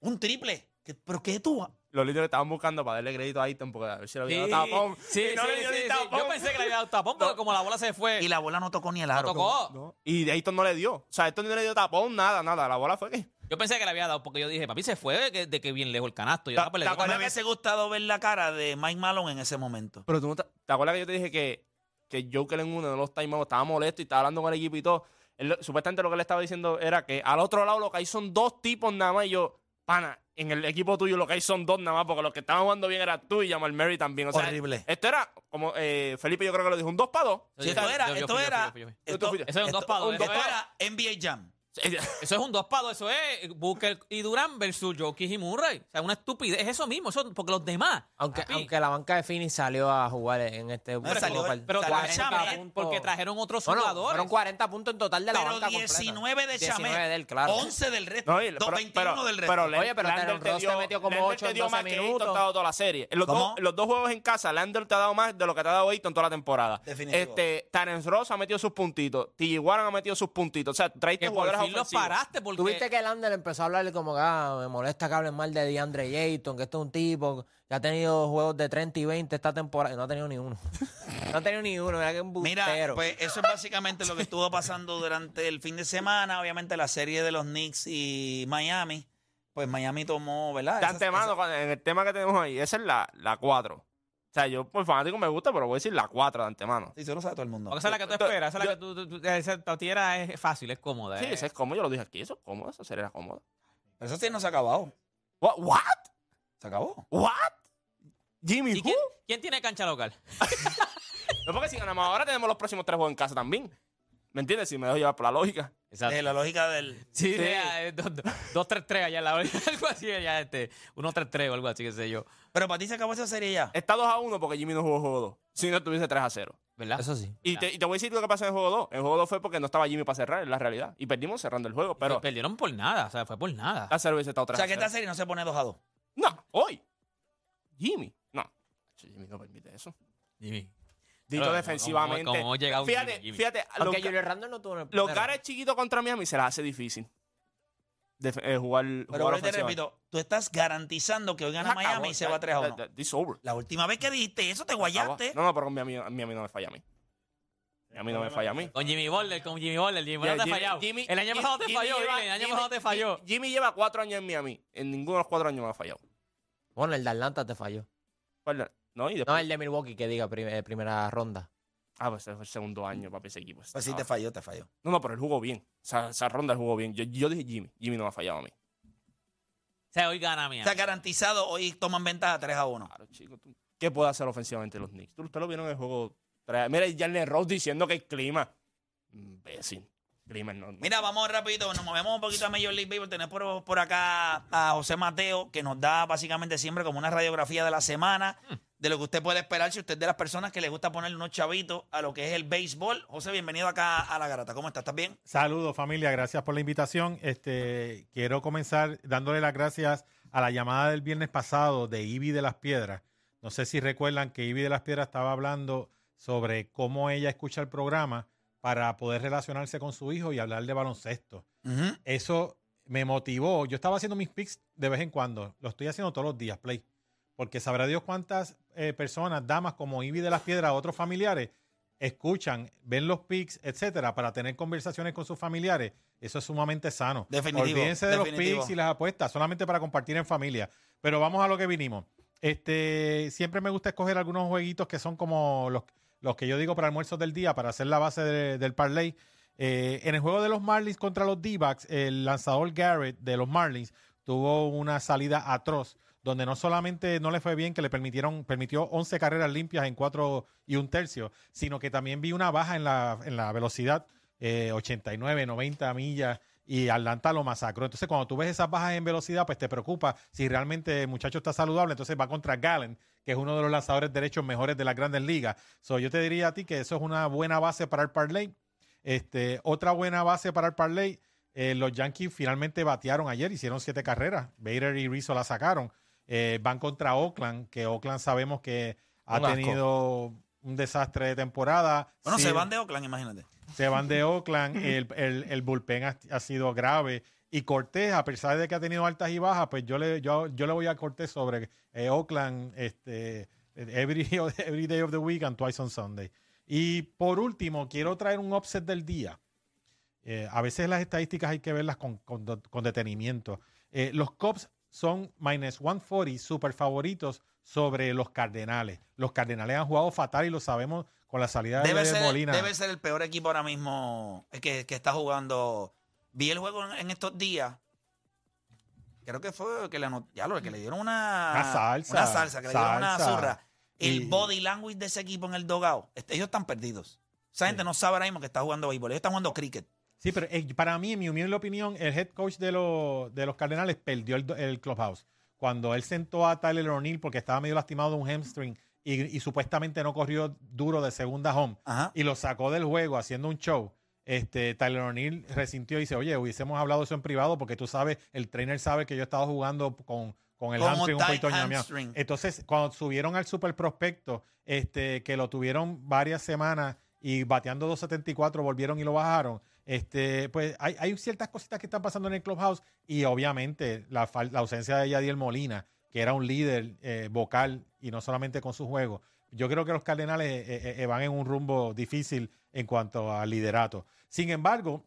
Un triple. ¿Qué- ¿Pero qué tú? Los líderes estaban buscando para darle crédito a Ayton porque a ver si le había dado tapón. sí, Y no sí, le dio sí, ni sí. tapón. Yo pensé que le había dado tapón porque como la bola se fue, Y la bola no tocó ni el no aro. tocó. No. Y Ayton no le dio. O sea, Ayton no le dio tapón, nada, nada. La bola fue que. Yo pensé que le había dado porque yo dije, papi, se fue de que, de que bien lejos el canasto. Yo, Ta- ah, pues, le ta- dio Me acuerdas la- hubiese gustado ver la cara de Mike Malone en ese momento. Pero tú no te, ¿te acuerdas que yo te dije que, que Joker en uno de los timeouts estaba molesto y estaba hablando con el equipo y todo? Él, supuestamente lo que le estaba diciendo era que al otro lado lo que hay son dos tipos nada más. Y yo, pana, en el equipo tuyo lo que hay son dos nada más, porque los que estaban jugando bien era tú y Jamal Murray también. O sea, Horrible. Esto era, como eh, Felipe yo creo que lo dijo, un dos para dos. Yo- Si yo- esto era, yo- yo esto era, esto. Eso es un para era NBA Jam. Eso es un dos para dos, eso es Booker y Durán versus Jokic y Murray. O sea, una estupidez. Es eso mismo, eso, porque los demás. Aunque, papi, aunque la banca de Phoenix salió a jugar en este Pero salió- par- pero salió 40 Shamet, puntos. porque trajeron otros No, no, jugadores. fueron 40 puntos en total de la Pero banca 19 de 19 Chamet, de él, claro. 11 del resto, No, dos- pero, 21 pero- del resto. pero Oye, pero Lander Terrence Ross te metió como Lander 8 te en dio 12 más que Ayton minutos. te dado toda la serie. En los, ¿Cómo? dos, los dos juegos en casa, Lander te ha dado más de lo que te ha dado Ayton toda la temporada. Definitivo. Este, Terence Ross ha metido sus puntitos. T.J. Warren ha metido sus puntitos. O sea, traiste que jugadores fin los ofensivos. paraste porque... Tuviste que Lander empezó a hablarle como que ah, me molesta que hablen mal de DeAndre Ayton, que este es un tipo que ha tenido juegos de 30 y 20 esta temporada. y No ha tenido ni uno. no ha tenido ni uno, mira que un Mira, pues eso es básicamente lo que estuvo pasando durante el fin de semana. Obviamente la serie de los Knicks y Miami. Pues Miami tomó, ¿verdad? De antemano, esa- en el tema que tenemos ahí, esa es la, la 4. O sea, yo por fanático me gusta, pero voy a decir la 4 de antemano. Sí, eso lo sabe todo el mundo. Porque esa es la que tú esperas, esa es la que tú, tú- tú- esa tortillera es fácil, es cómoda. Sí, eh. ese es cómodo, yo lo dije aquí, eso es cómodo, esa serie era cómoda. Pero esa serie no se ha acabado. What? What? Se acabó. What? Jimmy, ¿Y who? quién, quién tiene cancha local? No, porque si ganamos ahora tenemos los próximos tres juegos en casa también. ¿Me entiendes? Si me dejo llevar por la lógica. Exacto. De la lógica del. Sí, sí, eh, tres, tres allá en la algo así, allá este, uno, tres, tres o algo así, qué sé yo. Pero para ti se acabó esa serie ya. Está 2 a 1 porque Jimmy no jugó juego 2. Si no, estuviese 3 a 0. ¿Verdad? Eso sí. Y te, y te voy a decir lo que pasó en el juego 2. En el juego 2 fue porque no estaba Jimmy para cerrar, en la realidad. Y perdimos cerrando el juego. Pero perdieron por nada, o sea, fue por nada. la cerveza está O otra sea, que esta serie no se pone 2 a 2. No, hoy. Jimmy. No. Jimmy no permite eso. Jimmy. Dito Pero, defensivamente. ¿cómo- cómo llega un fíjate, Jimmy, Jimmy? fíjate. Aunque los, Randle no tuvo en el los caras chiquitos contra Miami se las hace difícil. Eh, jugar, Pero jugar te repito, tú estás garantizando que hoy gana acabó, Miami y se va 3 a ya- 1. ya- It's over. La última vez que dijiste eso te guayaste. No, no, pero con Miami, Miami no me falla a mí. Miami no me falla a mí. Con Jimmy Butler, con Jimmy Butler, Jimmy Butler Ya, te ha fallado. Jimmy- el año pasado te Jimmy falló, lleva- el año Jimmy- pasado te falló. Jimmy, Jimmy lleva cuatro años en Miami. En ninguno de los cuatro años me ha fallado. Bueno, el de Atlanta te falló. ¿Cuál? No, y No, el de Milwaukee que diga prim- eh, primera ronda. Ah, pues ese fue el segundo año para ese equipo. Pues sí, No. te falló, te falló. No, no, pero él jugó bien. O sea, esa ronda él jugó bien. Yo, yo dije Jimmy. Jimmy no me ha fallado a mí. O sea, hoy gana Miami. Está garantizado, hoy toman ventaja 3 a 1. Claro, chico. tú- ¿Qué puede hacer ofensivamente los Knicks? ¿Tú, ustedes lo vieron en el juego? Mira, Jalen Rose diciendo que el clima. Imbécil. Clima no. Mira, vamos rapidito, nos movemos un poquito a Major League Baseball. Tenemos por, por acá a José Mateo, que nos da básicamente siempre como una radiografía de la semana, de lo que usted puede esperar si usted es de las personas que le gusta ponerle unos chavitos a lo que es el béisbol. José, bienvenido acá a La Garata. ¿Cómo estás? ¿Estás bien? Saludos familia, gracias por la invitación. Este, quiero comenzar dándole las gracias a la llamada del viernes pasado de Ivy de las Piedras. No sé si recuerdan que Ivy de las Piedras estaba hablando sobre cómo ella escucha el programa para poder relacionarse con su hijo y hablar de baloncesto. Eso me motivó. Yo estaba haciendo mis picks de vez en cuando. Lo estoy haciendo todos los días, Play. Porque sabrá Dios cuántas eh, personas, damas como Ivy de las Piedras, otros familiares, escuchan, ven los picks, etcétera, para tener conversaciones con sus familiares. Eso es sumamente sano. Definitivo, Olvídense de definitivo. los picks y las apuestas, solamente para compartir en familia. Pero vamos a lo que vinimos. Este, siempre me gusta escoger algunos jueguitos que son como los, los que yo digo para almuerzos del día, para hacer la base de- del parlay. Eh, en el juego de los Marlins contra los D-backs, el lanzador Garrett de los Marlins tuvo una salida atroz, donde no solamente no le fue bien que le permitieron, permitió 11 carreras limpias en 4 y un tercio, sino que también vi una baja en la, en la velocidad, eh, 89, 90 millas, y Atlanta lo masacró. Entonces, cuando tú ves esas bajas en velocidad, pues te preocupa si realmente el muchacho está saludable. Entonces va contra Gallen, que es uno de los lanzadores derechos mejores de las grandes ligas. So, yo te diría a ti que eso es una buena base para el parlay. Este, otra buena base para el parlay, eh, los Yankees finalmente batearon ayer, hicieron siete carreras. Bader y Rizzo la sacaron. Eh, van contra Oakland, que Oakland sabemos que ha Un tenido un desastre de temporada. Bueno, Sí, se van de Oakland, imagínate. se van de Oakland, el, el, el bullpen ha, ha sido grave. Y Cortés, a pesar de que ha tenido altas y bajas, pues yo le, yo, yo le voy a Cortés sobre eh, Oakland este, every, every day of the week and twice on Sunday. Y por último, quiero traer un upset del día. Eh, a veces las estadísticas hay que verlas con, con- con detenimiento. Eh, los Cubs son minus 140 super favoritos sobre los Cardenales. Los Cardenales han jugado fatal y lo sabemos con la salida Debe de ser, Molina. debe ser el peor equipo ahora mismo que, que está jugando. Vi el juego en, en estos días. Creo que fue que le, ya lo que le dieron una, Una salsa, una salsa, que le dieron una zurra. El Y- body language de ese equipo en el dogado, este, ellos están perdidos. Esa gente no sabe ahora mismo que está jugando béisbol, ellos están jugando cricket. Sí, pero eh, para mí, en mi humilde opinión, el head coach de, los de los Cardenales perdió el, el clubhouse. Cuando él sentó a Tyler O'Neill porque estaba medio lastimado de un hamstring y, y supuestamente no corrió duro de segunda home Ajá. y lo sacó del juego haciendo un show. Este, Tyler O'Neill resintió y dice, oye, hubiésemos hablado eso en privado porque tú sabes, el trainer sabe que yo he estado jugando con, con el hamstring un poquito ñameado". hamstring. Entonces, cuando subieron al super prospecto, este, que lo tuvieron varias semanas y bateando 274, volvieron y lo bajaron. Este, pues hay, hay ciertas cositas que están pasando en el clubhouse y obviamente la, ausencia de Yadiel Molina, que era un líder eh, vocal y no solamente con su juego. Yo creo que los Cardenales eh, eh, van en un rumbo difícil en cuanto al liderato. Sin embargo,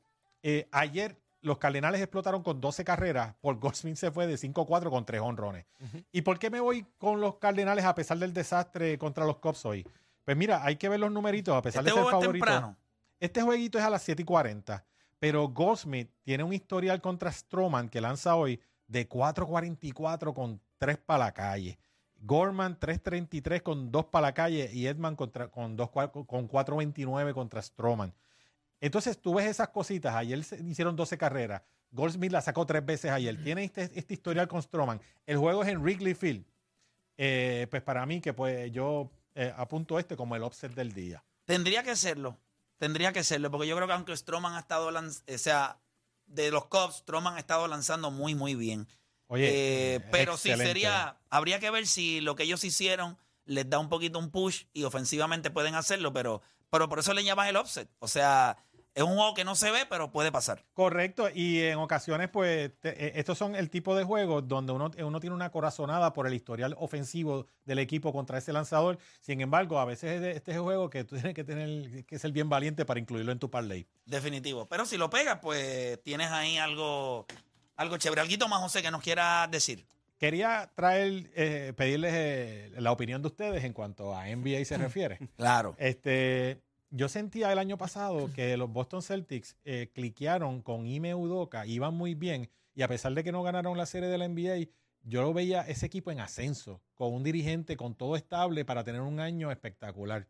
ayer los Cardenales explotaron con 12 carreras. Paul Goldschmidt se fue de 5-4 con 3 honrones. ¿Y por qué me voy con los Cardenales a pesar del desastre contra los Cubs hoy? Pues mira, hay que ver los numeritos a pesar Este de ser favorito. temprano. Este jueguito es a las 7 y 40. Pero Goldsmith tiene un historial contra Stroman que lanza hoy de 4.44 con 3 para la calle. Gorman 3.33 con 2 para la calle y Edman contra, con, dos, cua- con 4.29 contra Stroman. Entonces tú ves esas cositas. Ayer se hicieron 12 carreras. Goldsmith la sacó tres veces ayer. Tiene este, este historial con Stroman. El juego es en Wrigley Field. Eh, pues para mí que pues yo eh, apunto este como el offset del día. Tendría que serlo. Tendría que serlo. Porque yo creo que aunque Stroman ha estado lanzando. O sea, de los Cubs, Stroman ha estado lanzando muy, muy bien. Oye, Eh, pero sí sería. Habría que ver si lo que ellos hicieron les da un poquito un push y ofensivamente pueden hacerlo, pero, pero por eso le llaman el offset. O sea, es un juego que no se ve, pero puede pasar. Correcto, y en ocasiones, pues, te- eh, estos son el tipo de juegos donde uno, uno tiene una corazonada por el historial ofensivo del equipo contra ese lanzador. Sin embargo, a veces es- este es el juego que tú tienes que tener que ser bien valiente para incluirlo en tu parlay. Definitivo. Pero si lo pegas, pues tienes ahí algo, algo chévere. Alguito más, José, que nos quiera decir. Quería traer, eh, pedirles eh, la opinión de ustedes en cuanto a NBA se refiere. Claro. Este, yo sentía el año pasado que los Boston Celtics eh, cliquearon con Ime Udoka, iban muy bien, y a pesar de que no ganaron la serie de la NBA, yo lo veía ese equipo en ascenso, con un dirigente con todo estable para tener un año espectacular.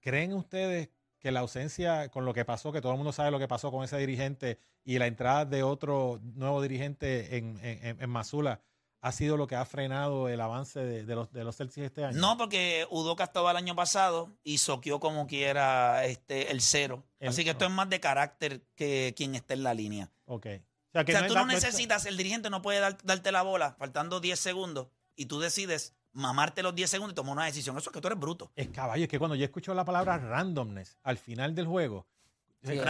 ¿Creen ustedes que la ausencia, con lo que pasó, que todo el mundo sabe lo que pasó con ese dirigente y la entrada de otro nuevo dirigente en, en, en- Masula, ha sido lo que ha frenado el avance de, de los, de los Celtics este año? No, porque Udoka estaba el año pasado y soqueó como quiera este, el cero. El- Así que esto es más de carácter que quien esté en la línea. Ok. O sea, que o sea, es tú no necesitas, el dirigente no puede dar- darte la bola faltando 10 segundos y tú decides mamarte los 10 segundos y tomar una decisión. Eso es que tú eres bruto. Es caballo, es que cuando yo escucho la palabra randomness al final del juego, Sí, eh,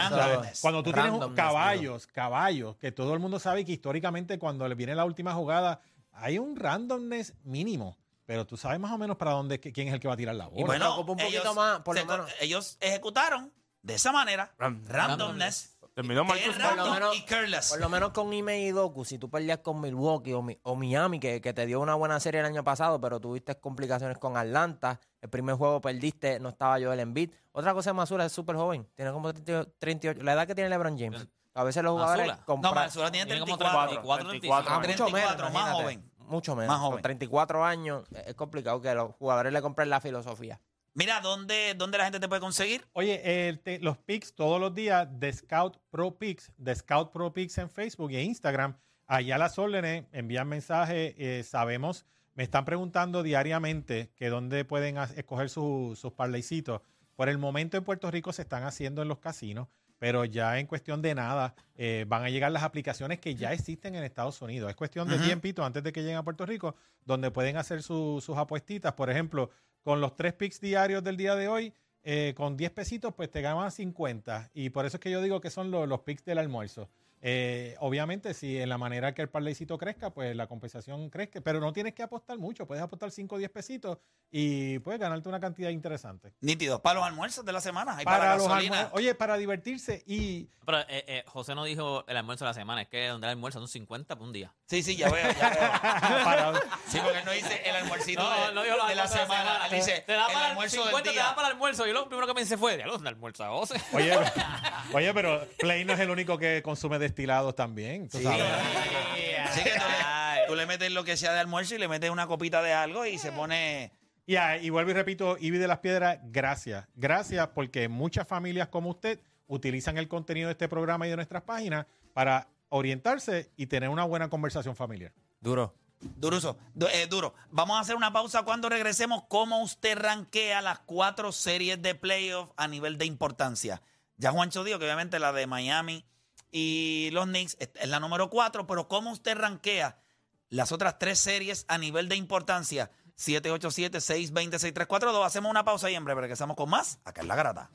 cuando tú tienes caballos, caballos, que todo el mundo sabe que históricamente cuando le viene la última jugada hay un randomness mínimo, pero tú sabes más o menos para dónde, quién es el que va a tirar la Y bola. bueno, preocupa un poquito ellos, más, por lo se- menos. ellos ejecutaron de esa manera randomness, Terminó Marcus Por lo menos- y careless. Por lo menos con Ime y Doku, si tú perdías con Milwaukee o, Mi- o Miami, que, que te dio una buena serie el año pasado, pero tuviste complicaciones con Atlanta, el primer juego perdiste, no estaba Joel Embiid. Otra cosa, Masura es súper joven, tiene como 38, 38, la edad que tiene LeBron James. A veces los jugadores Masula. No, compran- Mansura tiene Tiene como 34. 34, 34. Ah, 35. mucho menos, 34, más joven. Mucho menos. Más Con joven. 34 años eh, es complicado que los jugadores le compren la filosofía. Mira, ¿dónde, ¿dónde la gente te puede conseguir? Oye, el te- los picks todos los días de Scout Pro Picks, de Scout Pro Picks en Facebook e Instagram. Allá las órdenes, envían mensajes, eh, sabemos, me están preguntando diariamente que dónde pueden escoger su- sus parlaycitos. Por el momento en Puerto Rico se están haciendo en los casinos, pero ya en cuestión de nada eh, van a llegar las aplicaciones que ya existen en Estados Unidos. Es cuestión de Ujú. tiempito antes de que lleguen a Puerto Rico, donde pueden hacer su- sus apuestitas. Por ejemplo, con los tres picks diarios del día de hoy, eh, con 10 pesitos, pues te ganan 50. Y por eso es que yo digo que son los, los picks del almuerzo. Eh, obviamente, si en la manera que el parlaycito crezca, pues la compensación crezca. Pero no tienes que apostar mucho. Puedes apostar 5 o 10 pesitos y puedes ganarte una cantidad interesante. Nítido. Para los almuerzos de la semana. Para, para, los gasolina. almuerzos. Oye, para divertirse y Pero eh, eh, José no dijo el almuerzo de la semana, es que donde el almuerzo son 50 por un día. Sí, sí, ya veo, ya veo. para, Sí, porque él no dice el almuercito No, de, no dijo los de la semana. Él dice te da el para el almuerzo 50 del te día. da para el almuerzo. Yo lo primero que pensé fue, diablo, ¿dónde almuerza José? oye, oye, pero Play no es el único que consume destilados también. tú Sí, sabes. Así que tú le, tú le metes lo que sea de almuerzo y le metes una copita de algo y se pone... Y, ah, y vuelvo y repito, Ibi de las Piedras, gracias. Gracias porque muchas familias como usted utilizan el contenido de este programa y de nuestras páginas para orientarse y tener una buena conversación familiar. Duro. Duruso, du- eh, duro. Vamos a hacer una pausa cuando regresemos. ¿Cómo usted rankea las cuatro series de playoff a nivel de importancia? Ya Juancho dijo que obviamente la de Miami y los Knicks es la número cuatro, pero ¿cómo usted rankea las otras tres series a nivel de importancia? 787-620-6342. Hacemos una pausa y en breve regresamos con más acá en La Garata.